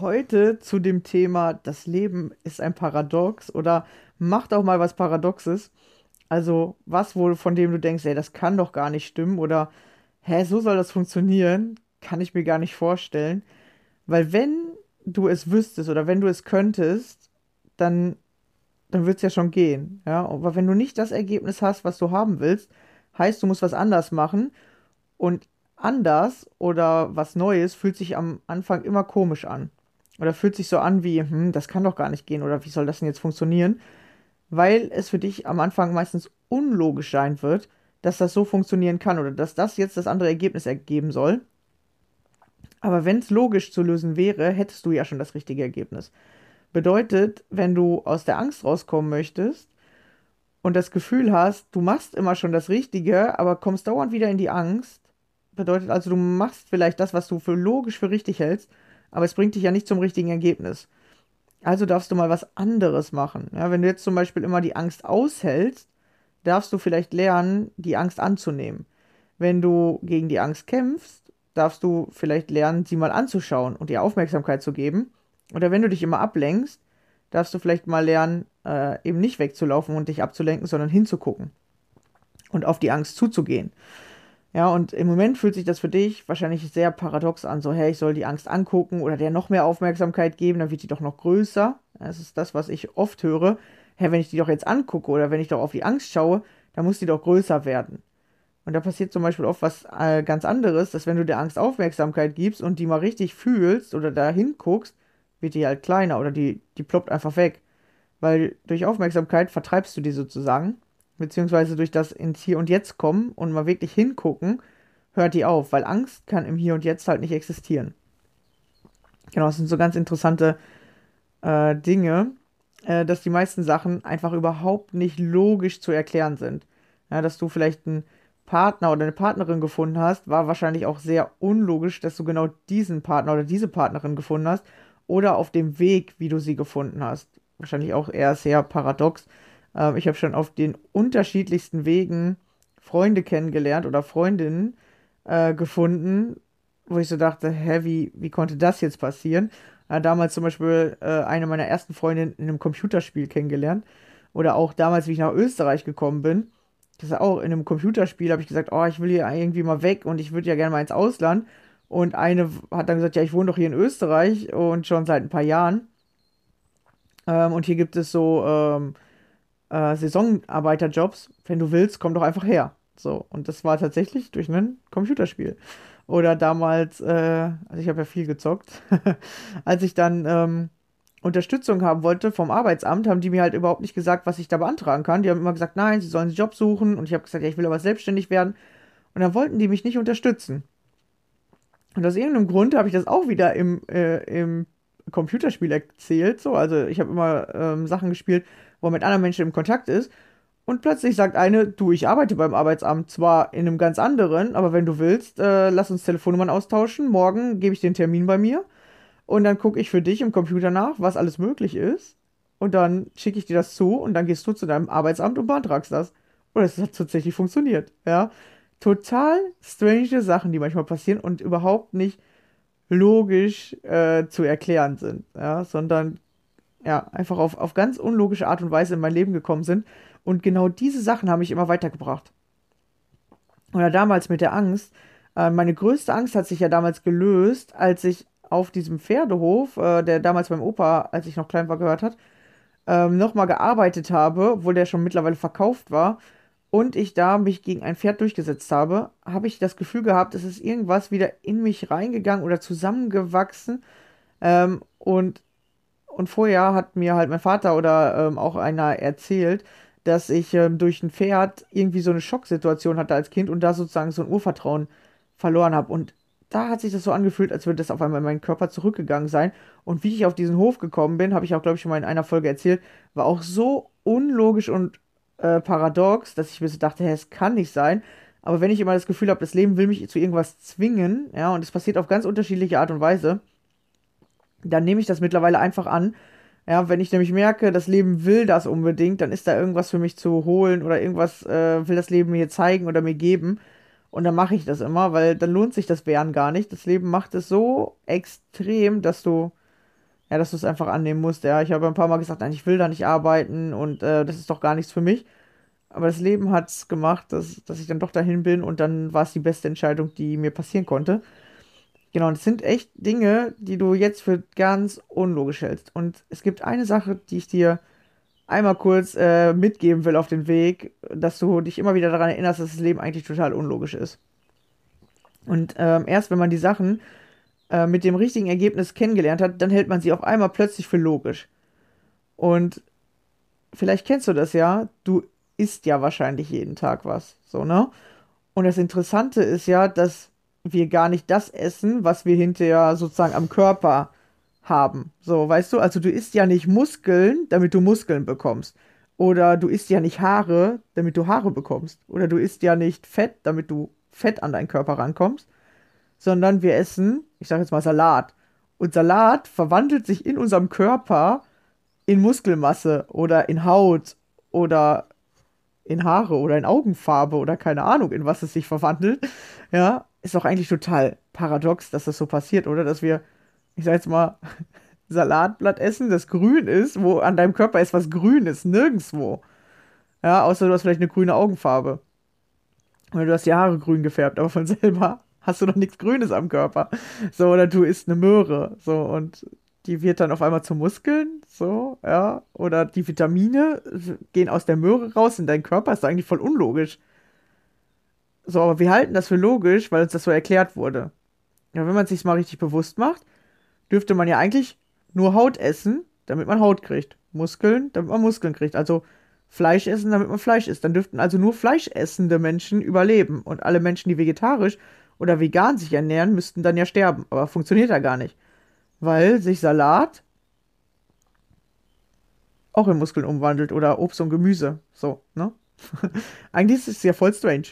Heute zu dem Thema, das Leben ist ein Paradox oder macht auch mal was Paradoxes. Also was wohl von dem du denkst, ey, das kann doch gar nicht stimmen oder hä, so soll das funktionieren, kann ich mir gar nicht vorstellen. Weil wenn du es wüsstest oder wenn du es könntest, dann, dann wird es ja schon gehen. Ja? Aber wenn du nicht das Ergebnis hast, was du haben willst, heißt, du musst was anders machen. Und anders oder was Neues fühlt sich am Anfang immer komisch an. Oder fühlt sich so an wie, hm, das kann doch gar nicht gehen oder wie soll das denn jetzt funktionieren? Weil es für dich am Anfang meistens unlogisch sein wird, dass das so funktionieren kann oder dass das jetzt das andere Ergebnis ergeben soll. Aber wenn es logisch zu lösen wäre, hättest du ja schon das richtige Ergebnis. Bedeutet, wenn du aus der Angst rauskommen möchtest und das Gefühl hast, du machst immer schon das Richtige, aber kommst dauernd wieder in die Angst, bedeutet also, du machst vielleicht das, was du für logisch für richtig hältst, aber es bringt dich ja nicht zum richtigen Ergebnis. Also darfst du mal was anderes machen. Ja, wenn du jetzt zum Beispiel immer die Angst aushältst, darfst du vielleicht lernen, die Angst anzunehmen. Wenn du gegen die Angst kämpfst, darfst du vielleicht lernen, sie mal anzuschauen und ihr Aufmerksamkeit zu geben. Oder wenn du dich immer ablenkst, darfst du vielleicht mal lernen, äh, eben nicht wegzulaufen und dich abzulenken, sondern hinzugucken und auf die Angst zuzugehen. Ja, und im Moment fühlt sich das für dich wahrscheinlich sehr paradox an, so, hey, ich soll die Angst angucken oder der noch mehr Aufmerksamkeit geben, dann wird die doch noch größer. Das ist das, was ich oft höre hey, wenn ich die doch jetzt angucke oder wenn ich doch auf die Angst schaue, dann muss die doch größer werden. Und da passiert zum Beispiel oft was äh, ganz anderes, dass wenn du der Angst Aufmerksamkeit gibst und die mal richtig fühlst oder da hinguckst, wird die halt kleiner oder die, die ploppt einfach weg. Weil durch Aufmerksamkeit vertreibst du die sozusagen, beziehungsweise durch das ins Hier und Jetzt kommen und mal wirklich hingucken, hört die auf, weil Angst kann im Hier und Jetzt halt nicht existieren. Genau, das sind so ganz interessante äh, Dinge, äh, dass die meisten Sachen einfach überhaupt nicht logisch zu erklären sind. Ja, dass du vielleicht einen Partner oder eine Partnerin gefunden hast, war wahrscheinlich auch sehr unlogisch, dass du genau diesen Partner oder diese Partnerin gefunden hast. oder auf dem Weg, wie du sie gefunden hast. Wahrscheinlich auch eher sehr paradox. Ähm, ich habe schon auf den unterschiedlichsten Wegen Freunde kennengelernt oder Freundinnen äh, gefunden, wo ich so dachte, hä, wie, wie konnte das jetzt passieren? Äh, damals zum Beispiel äh, eine meiner ersten Freundinnen in einem Computerspiel kennengelernt. Oder auch damals, wie ich nach Österreich gekommen bin. Das ist auch in einem Computerspiel, habe ich gesagt, oh, ich will hier irgendwie mal weg und ich würde ja gerne mal ins Ausland. Und eine hat dann gesagt, ja, ich wohne doch hier in Österreich und schon seit ein paar Jahren. Ähm, und hier gibt es so ähm, äh, Saisonarbeiterjobs. Wenn du willst, komm doch einfach her. So, und das war tatsächlich durch ein Computerspiel. Oder damals, äh, also ich habe ja viel gezockt, als ich dann ähm, Unterstützung haben wollte vom Arbeitsamt, haben die mir halt überhaupt nicht gesagt, was ich da beantragen kann. Die haben immer gesagt, nein, sie sollen einen Job suchen. Und ich habe gesagt, ja, ich will aber selbstständig werden. Und dann wollten die mich nicht unterstützen. Und aus irgendeinem Grund habe ich das auch wieder im, äh, im Computerspiel erzählt. So, also ich habe immer ähm, Sachen gespielt, wo man mit anderen Menschen im Kontakt ist. Und plötzlich sagt eine, du, ich arbeite beim Arbeitsamt, zwar in einem ganz anderen, aber wenn du willst, äh, lass uns Telefonnummern austauschen. Morgen gebe ich den Termin bei mir. Und dann gucke ich für dich im Computer nach, was alles möglich ist. Und dann schicke ich dir das zu und dann gehst du zu deinem Arbeitsamt und beantragst das. Und es hat tatsächlich funktioniert. Ja. Total strange Sachen, die manchmal passieren und überhaupt nicht logisch äh, zu erklären sind. Ja, sondern ja, einfach auf, auf ganz unlogische Art und Weise in mein Leben gekommen sind. Und genau diese Sachen haben mich immer weitergebracht. Oder damals mit der Angst. Äh, meine größte Angst hat sich ja damals gelöst, als ich auf diesem Pferdehof, äh, der damals beim Opa, als ich noch klein war, gehört hat, ähm, nochmal gearbeitet habe, obwohl der schon mittlerweile verkauft war, und ich da mich gegen ein Pferd durchgesetzt habe, habe ich das Gefühl gehabt, es ist irgendwas wieder in mich reingegangen oder zusammengewachsen. Ähm, und, und vorher hat mir halt mein Vater oder ähm, auch einer erzählt, dass ich ähm, durch ein Pferd irgendwie so eine Schocksituation hatte als Kind und da sozusagen so ein Urvertrauen verloren habe. Und da hat sich das so angefühlt, als würde das auf einmal in meinen Körper zurückgegangen sein. Und wie ich auf diesen Hof gekommen bin, habe ich auch, glaube ich, schon mal in einer Folge erzählt, war auch so unlogisch und äh, paradox, dass ich mir so dachte, hey, es kann nicht sein. Aber wenn ich immer das Gefühl habe, das Leben will mich zu irgendwas zwingen, ja, und es passiert auf ganz unterschiedliche Art und Weise, dann nehme ich das mittlerweile einfach an. Ja, wenn ich nämlich merke, das Leben will das unbedingt, dann ist da irgendwas für mich zu holen oder irgendwas äh, will das Leben mir zeigen oder mir geben. Und dann mache ich das immer, weil dann lohnt sich das Wehren gar nicht. Das Leben macht es so extrem, dass du, ja, dass du es einfach annehmen musst. Ja, ich habe ein paar Mal gesagt, nein, ich will da nicht arbeiten und äh, das ist doch gar nichts für mich. Aber das Leben hat es gemacht, dass, dass ich dann doch dahin bin und dann war es die beste Entscheidung, die mir passieren konnte. Genau, es sind echt Dinge, die du jetzt für ganz unlogisch hältst. Und es gibt eine Sache, die ich dir einmal kurz äh, mitgeben will auf den Weg, dass du dich immer wieder daran erinnerst, dass das Leben eigentlich total unlogisch ist. Und ähm, erst wenn man die Sachen äh, mit dem richtigen Ergebnis kennengelernt hat, dann hält man sie auf einmal plötzlich für logisch. Und vielleicht kennst du das ja, du isst ja wahrscheinlich jeden Tag was, so, ne? Und das Interessante ist ja, dass wir gar nicht das essen, was wir hinterher sozusagen am Körper haben. So, weißt du, also du isst ja nicht Muskeln, damit du Muskeln bekommst. Oder du isst ja nicht Haare, damit du Haare bekommst. Oder du isst ja nicht Fett, damit du Fett an deinen Körper rankommst. Sondern wir essen, ich sage jetzt mal Salat. Und Salat verwandelt sich in unserem Körper in Muskelmasse oder in Haut oder in Haare oder in Augenfarbe oder keine Ahnung, in was es sich verwandelt. Ja, ist doch eigentlich total paradox, dass das so passiert, oder? Dass wir ich sag jetzt mal, Salatblatt essen, das grün ist, wo an deinem Körper ist was Grünes, nirgendwo. Ja, außer du hast vielleicht eine grüne Augenfarbe. Oder du hast die Haare grün gefärbt, aber von selber hast du noch nichts Grünes am Körper. So, oder du isst eine Möhre. So, und die wird dann auf einmal zu Muskeln. So, ja. Oder die Vitamine gehen aus der Möhre raus in deinen Körper. Ist eigentlich voll unlogisch. So, aber wir halten das für logisch, weil uns das so erklärt wurde. Ja, wenn man es sich mal richtig bewusst macht, dürfte man ja eigentlich nur Haut essen, damit man Haut kriegt. Muskeln, damit man Muskeln kriegt. Also Fleisch essen, damit man Fleisch isst. Dann dürften also nur fleischessende Menschen überleben. Und alle Menschen, die vegetarisch oder vegan sich ernähren, müssten dann ja sterben. Aber funktioniert ja gar nicht. Weil sich Salat auch in Muskeln umwandelt oder Obst und Gemüse. So, ne? Eigentlich ist es ja voll strange.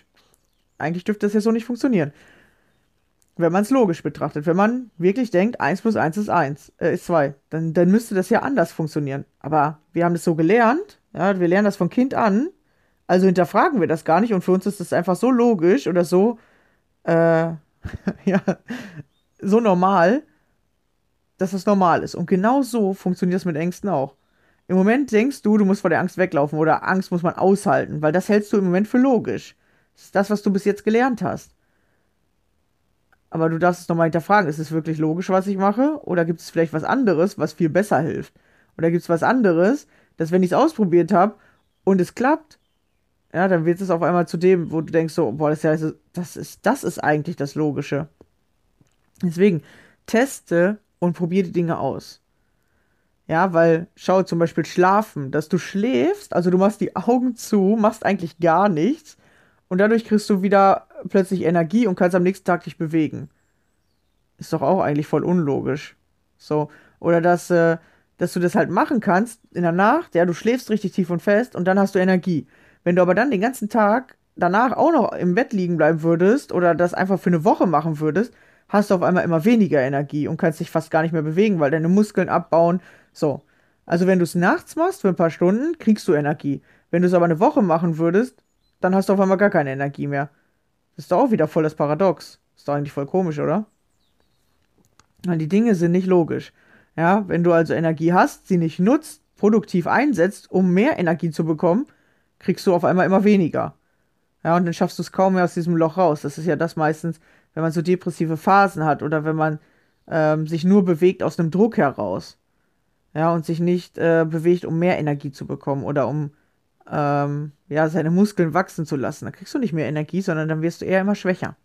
Eigentlich dürfte das ja so nicht funktionieren. Wenn man es logisch betrachtet. Wenn man wirklich denkt, 1 plus 1 ist 1, äh, ist 2, dann, dann müsste das ja anders funktionieren. Aber wir haben das so gelernt, ja, wir lernen das von Kind an, also hinterfragen wir das gar nicht und für uns ist das einfach so logisch oder so, äh, ja, so normal, dass das normal ist. Und genau so funktioniert das mit Ängsten auch. Im Moment denkst du, du musst vor der Angst weglaufen oder Angst muss man aushalten, weil das hältst du im Moment für logisch. Das ist das, was du bis jetzt gelernt hast. Aber du darfst es nochmal hinterfragen, ist es wirklich logisch, was ich mache? Oder gibt es vielleicht was anderes, was viel besser hilft? Oder gibt es was anderes, dass wenn ich es ausprobiert habe und es klappt, ja, dann wird es auf einmal zu dem, wo du denkst so, boah, das ist, ja, das ist, das ist eigentlich das Logische. Deswegen, teste und probiere die Dinge aus. Ja, weil schau zum Beispiel schlafen, dass du schläfst, also du machst die Augen zu, machst eigentlich gar nichts und dadurch kriegst du wieder plötzlich Energie und kannst am nächsten Tag dich bewegen. Ist doch auch eigentlich voll unlogisch. So, oder dass, äh, dass du das halt machen kannst in der Nacht, ja, du schläfst richtig tief und fest und dann hast du Energie. Wenn du aber dann den ganzen Tag danach auch noch im Bett liegen bleiben würdest oder das einfach für eine Woche machen würdest, hast du auf einmal immer weniger Energie und kannst dich fast gar nicht mehr bewegen, weil deine Muskeln abbauen. So. Also wenn du es nachts machst für ein paar Stunden, kriegst du Energie. Wenn du es aber eine Woche machen würdest, dann hast du auf einmal gar keine Energie mehr. Das ist doch auch wieder voll das Paradox. Ist doch eigentlich voll komisch, oder? Weil die Dinge sind nicht logisch. Ja, wenn du also Energie hast, sie nicht nutzt, produktiv einsetzt, um mehr Energie zu bekommen, kriegst du auf einmal immer weniger. Ja, und dann schaffst du es kaum mehr aus diesem Loch raus. Das ist ja das meistens, wenn man so depressive Phasen hat oder wenn man ähm, sich nur bewegt aus einem Druck heraus. Ja, und sich nicht äh, bewegt, um mehr Energie zu bekommen oder um ähm, ja, seine Muskeln wachsen zu lassen. Dann kriegst du nicht mehr Energie, sondern dann wirst du eher immer schwächer.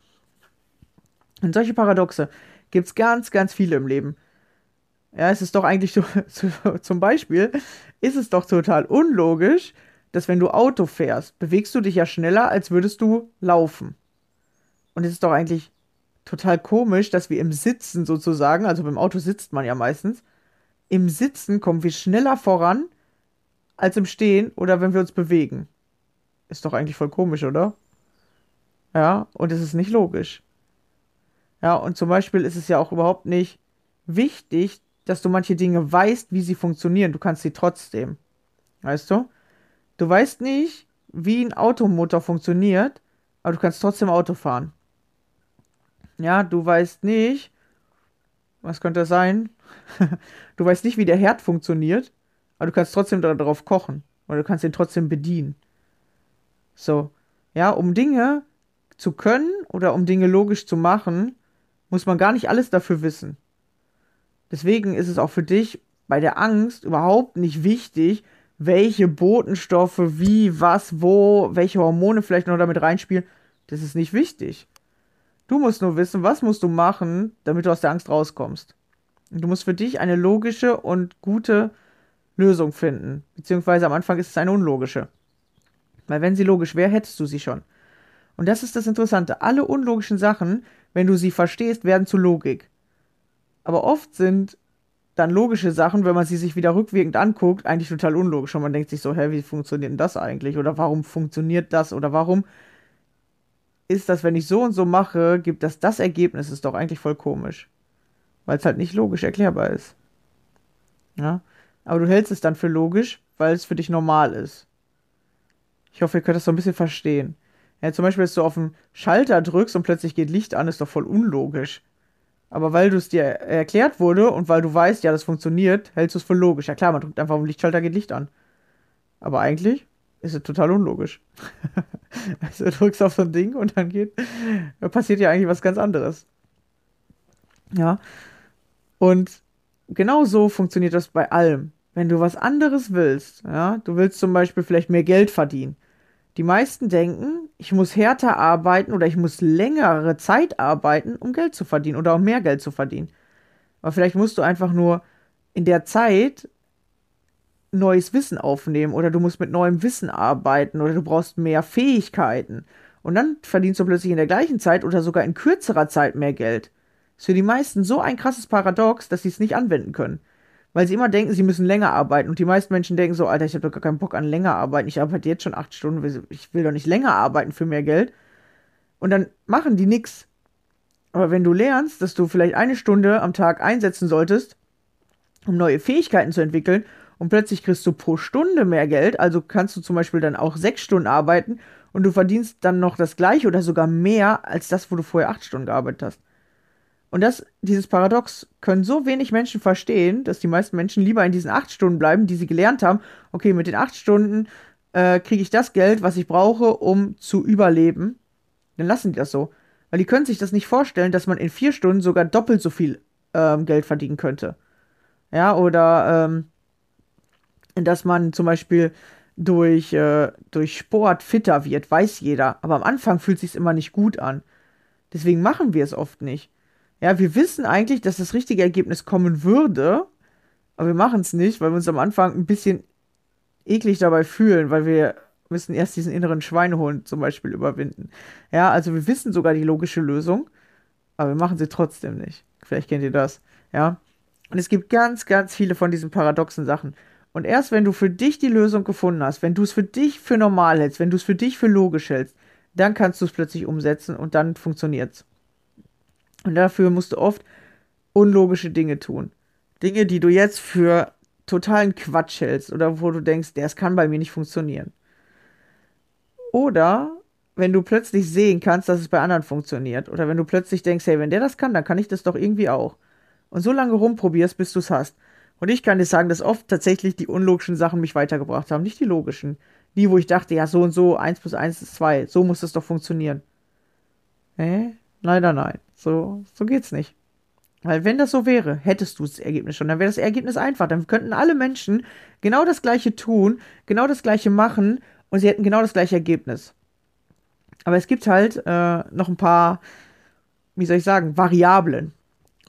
Und solche Paradoxe gibt es ganz, ganz viele im Leben. Ja, es ist doch eigentlich so, zum Beispiel, ist es doch total unlogisch, dass wenn du Auto fährst, bewegst du dich ja schneller, als würdest du laufen. Und es ist doch eigentlich total komisch, dass wir im Sitzen sozusagen, also beim Auto sitzt man ja meistens, im Sitzen kommen wir schneller voran als im Stehen oder wenn wir uns bewegen. Ist doch eigentlich voll komisch, oder? Ja, und es ist nicht logisch. Ja, und zum Beispiel ist es ja auch überhaupt nicht wichtig, dass du manche Dinge weißt, wie sie funktionieren. Du kannst sie trotzdem. Weißt du? Du weißt nicht, wie ein Automotor funktioniert, aber du kannst trotzdem Auto fahren. Ja, du weißt nicht, was könnte das sein? du weißt nicht, wie der Herd funktioniert, aber du kannst trotzdem darauf kochen. Oder du kannst ihn trotzdem bedienen. So. Ja, um Dinge zu können oder um Dinge logisch zu machen, muss man gar nicht alles dafür wissen. Deswegen ist es auch für dich bei der Angst überhaupt nicht wichtig, welche Botenstoffe, wie, was, wo, welche Hormone vielleicht noch damit reinspielen. Das ist nicht wichtig. Du musst nur wissen, was musst du machen, damit du aus der Angst rauskommst. Und du musst für dich eine logische und gute Lösung finden. Beziehungsweise am Anfang ist es eine unlogische. Weil wenn sie logisch wäre, hättest du sie schon. Und das ist das Interessante. Alle unlogischen Sachen, wenn du sie verstehst, werden zu Logik. Aber oft sind dann logische Sachen, wenn man sie sich wieder rückwirkend anguckt, eigentlich total unlogisch. Und man denkt sich so, hä, wie funktioniert denn das eigentlich? Oder warum funktioniert das? Oder warum ist das, wenn ich so und so mache, gibt das das Ergebnis? Ist doch eigentlich voll komisch. Weil es halt nicht logisch erklärbar ist. Ja? Aber du hältst es dann für logisch, weil es für dich normal ist. Ich hoffe, ihr könnt das so ein bisschen verstehen. Ja, zum Beispiel, dass du auf den Schalter drückst und plötzlich geht Licht an, ist doch voll unlogisch. Aber weil du es dir erklärt wurde und weil du weißt, ja, das funktioniert, hältst du es für logisch. Ja klar, man drückt einfach auf den Lichtschalter, geht Licht an. Aber eigentlich ist es total unlogisch. also du drückst auf so ein Ding und dann geht, passiert ja eigentlich was ganz anderes. Ja. Und genau so funktioniert das bei allem. Wenn du was anderes willst, ja, du willst zum Beispiel vielleicht mehr Geld verdienen. Die meisten denken, ich muss härter arbeiten oder ich muss längere Zeit arbeiten, um Geld zu verdienen oder um mehr Geld zu verdienen. Aber vielleicht musst du einfach nur in der Zeit neues Wissen aufnehmen oder du musst mit neuem Wissen arbeiten oder du brauchst mehr Fähigkeiten. Und dann verdienst du plötzlich in der gleichen Zeit oder sogar in kürzerer Zeit mehr Geld. Ist für die meisten so ein krasses Paradox, dass sie es nicht anwenden können weil sie immer denken, sie müssen länger arbeiten. Und die meisten Menschen denken so, Alter, ich habe doch gar keinen Bock an länger arbeiten. Ich arbeite jetzt schon acht Stunden, ich will doch nicht länger arbeiten für mehr Geld. Und dann machen die nichts. Aber wenn du lernst, dass du vielleicht eine Stunde am Tag einsetzen solltest, um neue Fähigkeiten zu entwickeln, und plötzlich kriegst du pro Stunde mehr Geld, also kannst du zum Beispiel dann auch sechs Stunden arbeiten und du verdienst dann noch das gleiche oder sogar mehr als das, wo du vorher acht Stunden gearbeitet hast. Und das, dieses Paradox können so wenig Menschen verstehen, dass die meisten Menschen lieber in diesen acht Stunden bleiben, die sie gelernt haben. Okay, mit den acht Stunden äh, kriege ich das Geld, was ich brauche, um zu überleben. Dann lassen die das so. Weil die können sich das nicht vorstellen, dass man in vier Stunden sogar doppelt so viel ähm, Geld verdienen könnte. Ja, oder ähm, dass man zum Beispiel durch, äh, durch Sport fitter wird, weiß jeder. Aber am Anfang fühlt es sich immer nicht gut an. Deswegen machen wir es oft nicht. Ja, wir wissen eigentlich, dass das richtige Ergebnis kommen würde, aber wir machen es nicht, weil wir uns am Anfang ein bisschen eklig dabei fühlen, weil wir müssen erst diesen inneren Schweinehund zum Beispiel überwinden. Ja, also wir wissen sogar die logische Lösung, aber wir machen sie trotzdem nicht. Vielleicht kennt ihr das. Ja. Und es gibt ganz, ganz viele von diesen paradoxen Sachen. Und erst wenn du für dich die Lösung gefunden hast, wenn du es für dich für normal hältst, wenn du es für dich für logisch hältst, dann kannst du es plötzlich umsetzen und dann funktioniert es. Und dafür musst du oft unlogische Dinge tun. Dinge, die du jetzt für totalen Quatsch hältst oder wo du denkst, das kann bei mir nicht funktionieren. Oder wenn du plötzlich sehen kannst, dass es bei anderen funktioniert. Oder wenn du plötzlich denkst, hey, wenn der das kann, dann kann ich das doch irgendwie auch. Und so lange rumprobierst, bis du es hast. Und ich kann dir sagen, dass oft tatsächlich die unlogischen Sachen mich weitergebracht haben, nicht die logischen. Die, wo ich dachte, ja, so und so, 1 plus 1 ist 2, so muss das doch funktionieren. Hä? Leider nein. So, so geht's nicht. Weil wenn das so wäre, hättest du das Ergebnis schon. Dann wäre das Ergebnis einfach. Dann könnten alle Menschen genau das gleiche tun, genau das gleiche machen und sie hätten genau das gleiche Ergebnis. Aber es gibt halt äh, noch ein paar, wie soll ich sagen, Variablen.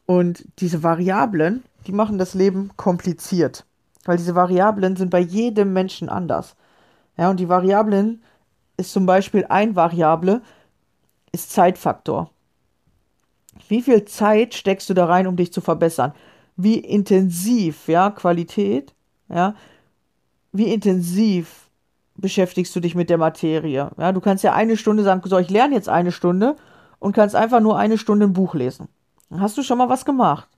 Und diese Variablen, die machen das Leben kompliziert. Weil diese Variablen sind bei jedem Menschen anders. Ja, und die Variablen ist zum Beispiel ein Variable, ist Zeitfaktor. Wie viel Zeit steckst du da rein, um dich zu verbessern? Wie intensiv, ja, Qualität, ja, wie intensiv beschäftigst du dich mit der Materie? Ja, du kannst ja eine Stunde sagen, so, ich lerne jetzt eine Stunde und kannst einfach nur eine Stunde ein Buch lesen. Dann hast du schon mal was gemacht.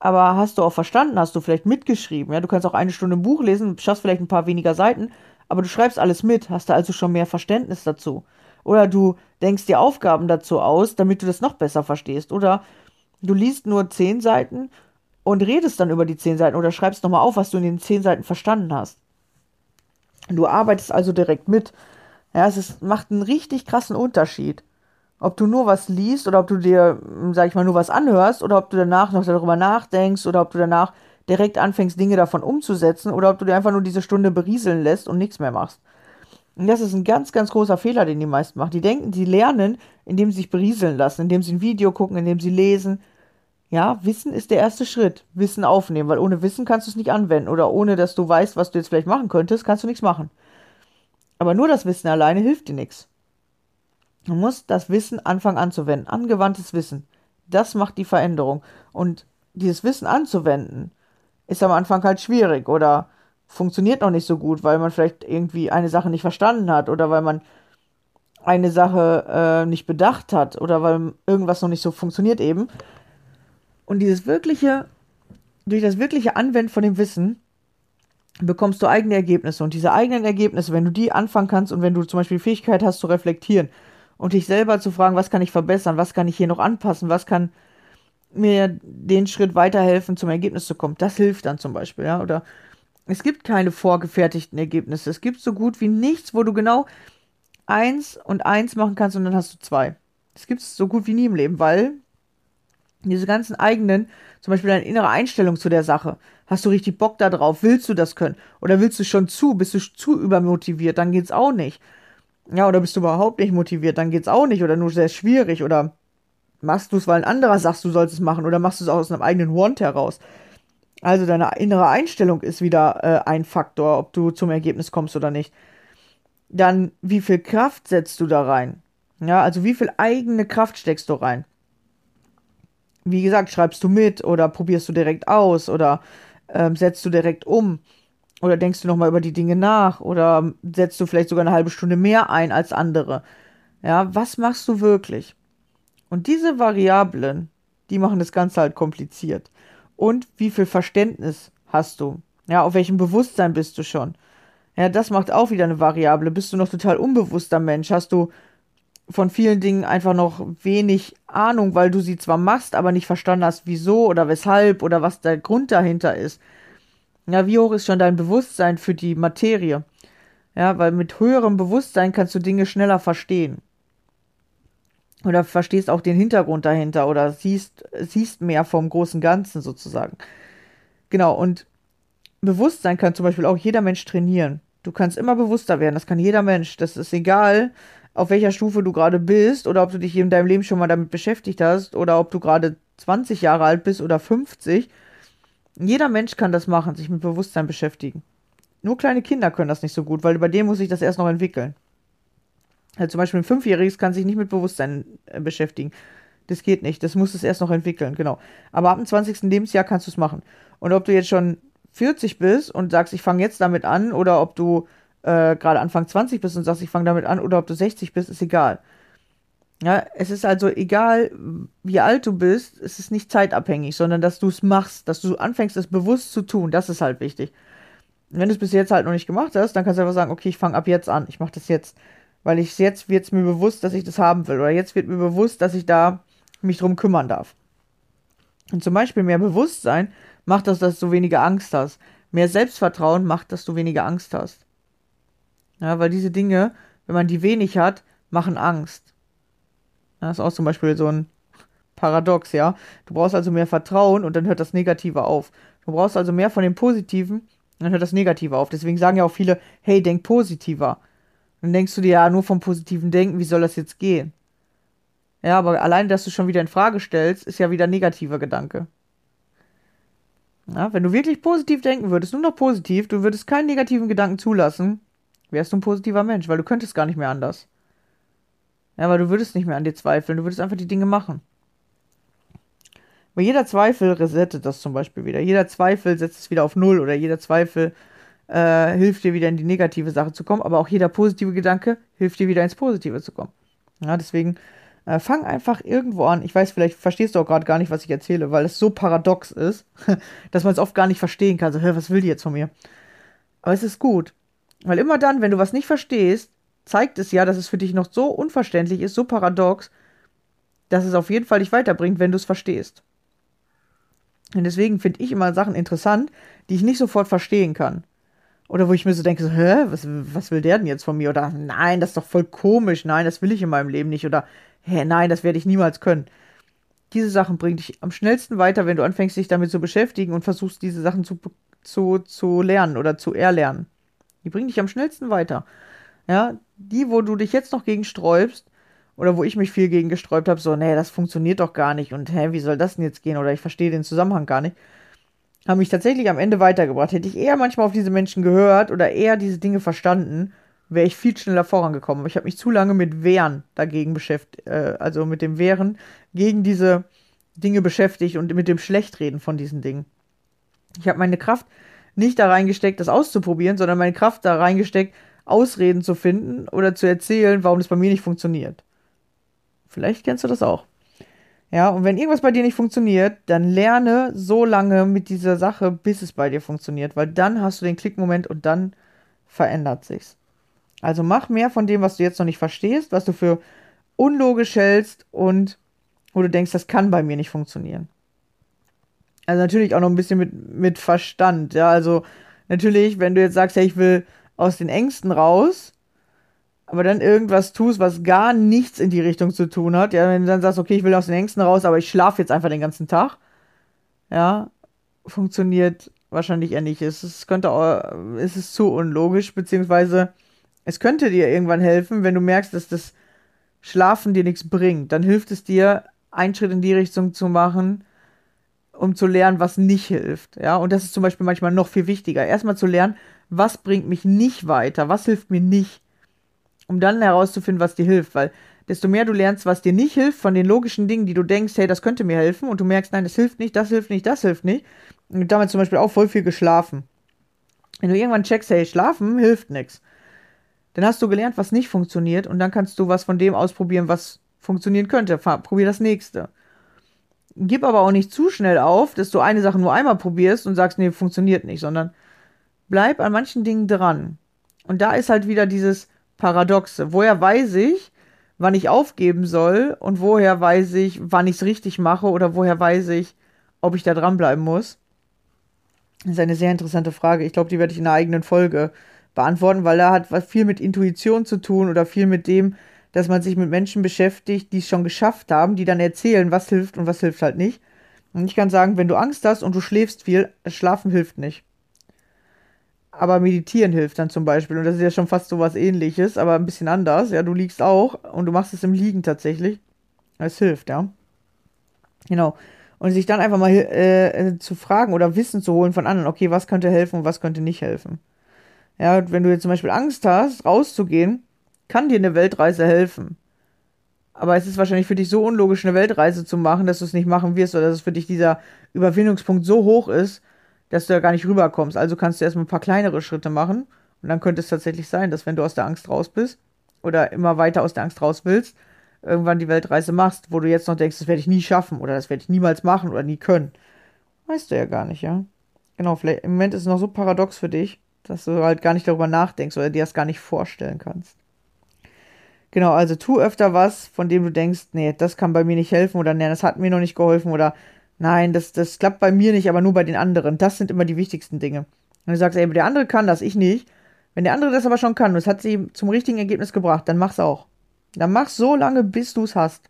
Aber hast du auch verstanden, hast du vielleicht mitgeschrieben, ja, du kannst auch eine Stunde ein Buch lesen, schaffst vielleicht ein paar weniger Seiten, aber du schreibst alles mit, hast da also schon mehr Verständnis dazu. Oder du denkst dir Aufgaben dazu aus, damit du das noch besser verstehst. Oder du liest nur zehn Seiten und redest dann über die zehn Seiten oder schreibst nochmal auf, was du in den zehn Seiten verstanden hast. Du arbeitest also direkt mit. Ja, es ist, macht einen richtig krassen Unterschied. Ob du nur was liest oder ob du dir, sag ich mal, nur was anhörst oder ob du danach noch darüber nachdenkst oder ob du danach direkt anfängst, Dinge davon umzusetzen oder ob du dir einfach nur diese Stunde berieseln lässt und nichts mehr machst. Und das ist ein ganz, ganz großer Fehler, den die meisten machen. Die denken, sie lernen, indem sie sich berieseln lassen, indem sie ein Video gucken, indem sie lesen. Ja, Wissen ist der erste Schritt. Wissen aufnehmen, weil ohne Wissen kannst du es nicht anwenden. Oder ohne, dass du weißt, was du jetzt vielleicht machen könntest, kannst du nichts machen. Aber nur das Wissen alleine hilft dir nichts. Du musst das Wissen anfangen anzuwenden. Angewandtes Wissen. Das macht die Veränderung. Und dieses Wissen anzuwenden, ist am Anfang halt schwierig. Oder funktioniert noch nicht so gut, weil man vielleicht irgendwie eine Sache nicht verstanden hat oder weil man eine Sache äh, nicht bedacht hat oder weil irgendwas noch nicht so funktioniert eben. Und dieses wirkliche, durch das wirkliche Anwenden von dem Wissen bekommst du eigene Ergebnisse. Und diese eigenen Ergebnisse, wenn du die anfangen kannst und wenn du zum Beispiel die Fähigkeit hast zu reflektieren und dich selber zu fragen, was kann ich verbessern, was kann ich hier noch anpassen, was kann mir den Schritt weiterhelfen, zum Ergebnis zu kommen, das hilft dann zum Beispiel, ja. Oder es gibt keine vorgefertigten Ergebnisse. Es gibt so gut wie nichts, wo du genau eins und eins machen kannst und dann hast du zwei. Das gibt es so gut wie nie im Leben, weil diese ganzen eigenen, zum Beispiel deine innere Einstellung zu der Sache, hast du richtig Bock da drauf? Willst du das können? Oder willst du schon zu? Bist du zu übermotiviert? Dann geht's auch nicht. Ja, oder bist du überhaupt nicht motiviert? Dann geht's auch nicht. Oder nur sehr schwierig. Oder machst du es, weil ein anderer sagt, du sollst es machen? Oder machst du es aus einem eigenen Want heraus? Also deine innere Einstellung ist wieder äh, ein Faktor, ob du zum Ergebnis kommst oder nicht. Dann, wie viel Kraft setzt du da rein? Ja, also wie viel eigene Kraft steckst du rein? Wie gesagt, schreibst du mit oder probierst du direkt aus oder ähm, setzt du direkt um? Oder denkst du nochmal über die Dinge nach? Oder setzt du vielleicht sogar eine halbe Stunde mehr ein als andere? Ja, was machst du wirklich? Und diese Variablen, die machen das Ganze halt kompliziert. Und wie viel Verständnis hast du? Ja, auf welchem Bewusstsein bist du schon? Ja, das macht auch wieder eine Variable. Bist du noch total unbewusster Mensch? Hast du von vielen Dingen einfach noch wenig Ahnung, weil du sie zwar machst, aber nicht verstanden hast, wieso oder weshalb oder was der Grund dahinter ist. Ja, wie hoch ist schon dein Bewusstsein für die Materie? Ja, weil mit höherem Bewusstsein kannst du Dinge schneller verstehen. Oder verstehst auch den Hintergrund dahinter oder siehst, siehst mehr vom großen Ganzen sozusagen. Genau, und Bewusstsein kann zum Beispiel auch jeder Mensch trainieren. Du kannst immer bewusster werden, das kann jeder Mensch. Das ist egal, auf welcher Stufe du gerade bist oder ob du dich in deinem Leben schon mal damit beschäftigt hast oder ob du gerade 20 Jahre alt bist oder 50. Jeder Mensch kann das machen, sich mit Bewusstsein beschäftigen. Nur kleine Kinder können das nicht so gut, weil bei denen muss sich das erst noch entwickeln. Also zum Beispiel ein Fünfjähriges kann sich nicht mit Bewusstsein äh, beschäftigen. Das geht nicht. Das muss es erst noch entwickeln, genau. Aber ab dem 20. Lebensjahr kannst du es machen. Und ob du jetzt schon 40 bist und sagst, ich fange jetzt damit an, oder ob du äh, gerade Anfang 20 bist und sagst, ich fange damit an, oder ob du 60 bist, ist egal. Ja, es ist also egal, wie alt du bist, es ist nicht zeitabhängig, sondern dass du es machst, dass du anfängst, es bewusst zu tun, das ist halt wichtig. Wenn du es bis jetzt halt noch nicht gemacht hast, dann kannst du einfach sagen, okay, ich fange ab jetzt an, ich mache das jetzt. Weil ich jetzt wird es mir bewusst, dass ich das haben will. Oder jetzt wird mir bewusst, dass ich da mich drum kümmern darf. Und zum Beispiel mehr Bewusstsein macht das, dass du weniger Angst hast. Mehr Selbstvertrauen macht, dass du weniger Angst hast. Ja, weil diese Dinge, wenn man die wenig hat, machen Angst. Das ist auch zum Beispiel so ein Paradox, ja. Du brauchst also mehr Vertrauen und dann hört das Negative auf. Du brauchst also mehr von dem Positiven, dann hört das Negative auf. Deswegen sagen ja auch viele, hey, denk positiver. Dann denkst du dir ja nur vom positiven Denken, wie soll das jetzt gehen? Ja, aber allein, dass du schon wieder in Frage stellst, ist ja wieder ein negativer Gedanke. Ja, wenn du wirklich positiv denken würdest, nur noch positiv, du würdest keinen negativen Gedanken zulassen, wärst du ein positiver Mensch, weil du könntest gar nicht mehr anders. Ja, weil du würdest nicht mehr an dir zweifeln, du würdest einfach die Dinge machen. Weil jeder Zweifel resettet das zum Beispiel wieder. Jeder Zweifel setzt es wieder auf Null oder jeder Zweifel äh, hilft dir wieder in die negative Sache zu kommen, aber auch jeder positive Gedanke hilft dir wieder ins Positive zu kommen. Ja, deswegen äh, fang einfach irgendwo an. Ich weiß, vielleicht verstehst du auch gerade gar nicht, was ich erzähle, weil es so paradox ist, dass man es oft gar nicht verstehen kann. So, was will die jetzt von mir? Aber es ist gut. Weil immer dann, wenn du was nicht verstehst, zeigt es ja, dass es für dich noch so unverständlich ist, so paradox, dass es auf jeden Fall dich weiterbringt, wenn du es verstehst. Und deswegen finde ich immer Sachen interessant, die ich nicht sofort verstehen kann. Oder wo ich mir so denke, so, hä, was, was will der denn jetzt von mir? Oder nein, das ist doch voll komisch, nein, das will ich in meinem Leben nicht. Oder hä, nein, das werde ich niemals können. Diese Sachen bringen dich am schnellsten weiter, wenn du anfängst, dich damit zu beschäftigen und versuchst, diese Sachen zu, zu, zu lernen oder zu erlernen. Die bringen dich am schnellsten weiter. Ja, die, wo du dich jetzt noch gegen sträubst, oder wo ich mich viel gegen gesträubt habe, so, nee, das funktioniert doch gar nicht und hä, wie soll das denn jetzt gehen? Oder ich verstehe den Zusammenhang gar nicht, haben mich tatsächlich am Ende weitergebracht. Hätte ich eher manchmal auf diese Menschen gehört oder eher diese Dinge verstanden, wäre ich viel schneller vorangekommen. Ich habe mich zu lange mit Wehren dagegen beschäftigt, äh, also mit dem Wehren gegen diese Dinge beschäftigt und mit dem Schlechtreden von diesen Dingen. Ich habe meine Kraft nicht da reingesteckt, das auszuprobieren, sondern meine Kraft da reingesteckt, Ausreden zu finden oder zu erzählen, warum das bei mir nicht funktioniert. Vielleicht kennst du das auch. Ja, und wenn irgendwas bei dir nicht funktioniert, dann lerne so lange mit dieser Sache, bis es bei dir funktioniert, weil dann hast du den Klickmoment und dann verändert sich's. Also mach mehr von dem, was du jetzt noch nicht verstehst, was du für unlogisch hältst und wo du denkst, das kann bei mir nicht funktionieren. Also natürlich auch noch ein bisschen mit, mit Verstand, ja, also natürlich, wenn du jetzt sagst, hey, ich will aus den Ängsten raus, aber dann irgendwas tust, was gar nichts in die Richtung zu tun hat, ja, wenn du dann sagst, okay, ich will aus den Ängsten raus, aber ich schlafe jetzt einfach den ganzen Tag, ja, funktioniert wahrscheinlich eher nicht. Es, es könnte auch, es ist zu unlogisch, beziehungsweise es könnte dir irgendwann helfen, wenn du merkst, dass das Schlafen dir nichts bringt. Dann hilft es dir, einen Schritt in die Richtung zu machen, um zu lernen, was nicht hilft. Ja, und das ist zum Beispiel manchmal noch viel wichtiger. Erstmal zu lernen, was bringt mich nicht weiter, was hilft mir nicht um dann herauszufinden, was dir hilft, weil desto mehr du lernst, was dir nicht hilft, von den logischen Dingen, die du denkst, hey, das könnte mir helfen, und du merkst, nein, das hilft nicht, das hilft nicht, das hilft nicht, und damit zum Beispiel auch voll viel geschlafen. Wenn du irgendwann checkst, hey, schlafen hilft nichts, dann hast du gelernt, was nicht funktioniert, und dann kannst du was von dem ausprobieren, was funktionieren könnte. Probier das nächste. Gib aber auch nicht zu schnell auf, dass du eine Sache nur einmal probierst und sagst, nee, funktioniert nicht, sondern bleib an manchen Dingen dran. Und da ist halt wieder dieses Paradoxe. Woher weiß ich, wann ich aufgeben soll und woher weiß ich, wann ich es richtig mache oder woher weiß ich, ob ich da dranbleiben muss? Das ist eine sehr interessante Frage. Ich glaube, die werde ich in einer eigenen Folge beantworten, weil da hat was viel mit Intuition zu tun oder viel mit dem, dass man sich mit Menschen beschäftigt, die es schon geschafft haben, die dann erzählen, was hilft und was hilft halt nicht. Und ich kann sagen, wenn du Angst hast und du schläfst viel, schlafen hilft nicht. Aber meditieren hilft dann zum Beispiel. Und das ist ja schon fast so was ähnliches, aber ein bisschen anders. Ja, du liegst auch und du machst es im Liegen tatsächlich. Es hilft, ja. Genau. Und sich dann einfach mal äh, zu fragen oder Wissen zu holen von anderen, okay, was könnte helfen und was könnte nicht helfen. Ja, wenn du jetzt zum Beispiel Angst hast, rauszugehen, kann dir eine Weltreise helfen. Aber es ist wahrscheinlich für dich so unlogisch, eine Weltreise zu machen, dass du es nicht machen wirst oder dass es für dich dieser Überwindungspunkt so hoch ist, dass du da gar nicht rüberkommst. Also kannst du erstmal ein paar kleinere Schritte machen und dann könnte es tatsächlich sein, dass wenn du aus der Angst raus bist oder immer weiter aus der Angst raus willst, irgendwann die Weltreise machst, wo du jetzt noch denkst, das werde ich nie schaffen oder das werde ich niemals machen oder nie können. Weißt du ja gar nicht, ja. Genau, vielleicht im Moment ist es noch so paradox für dich, dass du halt gar nicht darüber nachdenkst oder dir das gar nicht vorstellen kannst. Genau, also tu öfter was, von dem du denkst, nee, das kann bei mir nicht helfen oder nee, das hat mir noch nicht geholfen oder nein, das, das klappt bei mir nicht, aber nur bei den anderen. Das sind immer die wichtigsten Dinge. Und du sagst, ey, der andere kann das, ich nicht. Wenn der andere das aber schon kann und es hat sie zum richtigen Ergebnis gebracht, dann mach's auch. Dann mach's so lange, bis du es hast.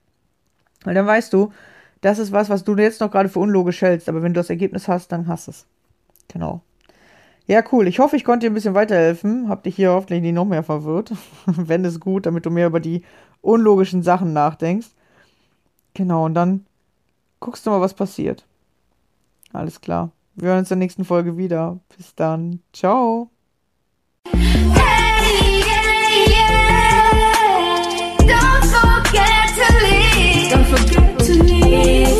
Weil dann weißt du, das ist was, was du jetzt noch gerade für unlogisch hältst, aber wenn du das Ergebnis hast, dann hast es. Genau. Ja, cool. Ich hoffe, ich konnte dir ein bisschen weiterhelfen. Hab dich hier hoffentlich nicht noch mehr verwirrt. Wenn es gut, damit du mehr über die unlogischen Sachen nachdenkst. Genau, und dann guckst du mal, was passiert. Alles klar. Wir hören uns in der nächsten Folge wieder. Bis dann. Ciao. Don't forget to leave.